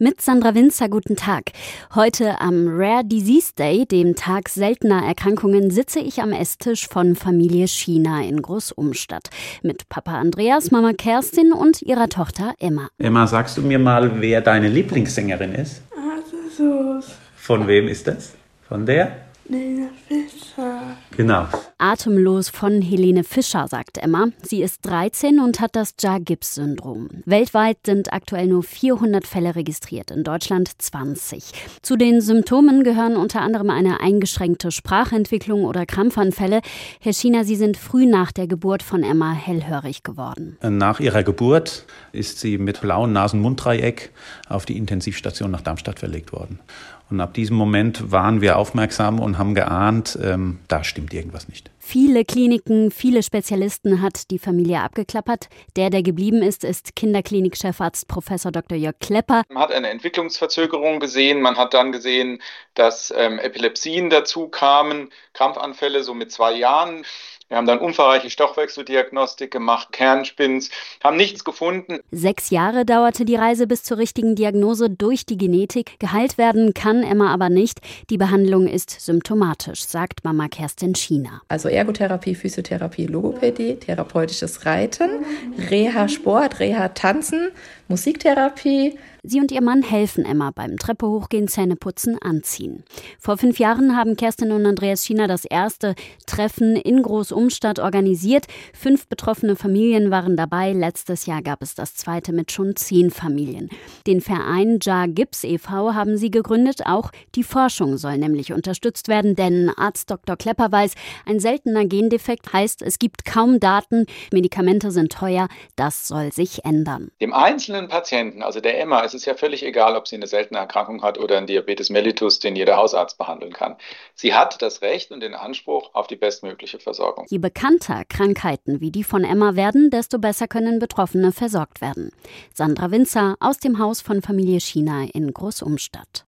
Mit Sandra Winzer, guten Tag. Heute am Rare Disease Day, dem Tag seltener Erkrankungen, sitze ich am Esstisch von Familie China in Großumstadt. Mit Papa Andreas, Mama Kerstin und ihrer Tochter Emma. Emma, sagst du mir mal, wer deine Lieblingssängerin ist? Also, Von wem ist das? Von der? Lena Fischer. Genau. Atemlos von Helene Fischer, sagt Emma. Sie ist 13 und hat das Jar-Gibbs-Syndrom. Weltweit sind aktuell nur 400 Fälle registriert, in Deutschland 20. Zu den Symptomen gehören unter anderem eine eingeschränkte Sprachentwicklung oder Krampfanfälle. Herr China, Sie sind früh nach der Geburt von Emma hellhörig geworden. Nach ihrer Geburt ist sie mit blauem Nasen-Mund-Dreieck auf die Intensivstation nach Darmstadt verlegt worden. Und ab diesem Moment waren wir aufmerksam und haben geahnt, ähm, da stimmt irgendwas nicht. Viele Kliniken, viele Spezialisten hat die Familie abgeklappert. Der, der geblieben ist, ist Kinderklinik-Chefarzt Professor Dr. Jörg Klepper. Man hat eine Entwicklungsverzögerung gesehen. Man hat dann gesehen, dass ähm, Epilepsien dazu kamen, Krampfanfälle so mit zwei Jahren. Wir haben dann umfangreiche Stoffwechseldiagnostik gemacht, Kernspins, haben nichts gefunden. Sechs Jahre dauerte die Reise bis zur richtigen Diagnose durch die Genetik. Geheilt werden kann Emma aber nicht. Die Behandlung ist symptomatisch, sagt Mama Kerstin China. Also Ergotherapie, Physiotherapie, Logopädie, therapeutisches Reiten, Reha-Sport, Reha-Tanzen, Musiktherapie. Sie und ihr Mann helfen Emma beim Treppe hochgehen, Zähne putzen, anziehen. Vor fünf Jahren haben Kerstin und Andreas China das erste Treffen in Großumstadt organisiert. Fünf betroffene Familien waren dabei. Letztes Jahr gab es das zweite mit schon zehn Familien. Den Verein Jar Gibbs e.V. haben sie gegründet. Auch die Forschung soll nämlich unterstützt werden, denn Arzt Dr. Klepper weiß, ein seltener Gendefekt heißt, es gibt kaum Daten, Medikamente sind teuer. Das soll sich ändern. Dem einzelnen Patienten, also der Emma, ist es ja völlig egal, ob sie eine seltene Erkrankung hat oder einen Diabetes mellitus, den jeder Hausarzt behandeln kann. Sie hat das Recht und den Anspruch auf die bestmögliche Versorgung. Je bekannter Krankheiten wie die von Emma werden, desto besser können Betroffene versorgt werden. Sandra Winzer aus dem Haus von Familie China in Großumstadt.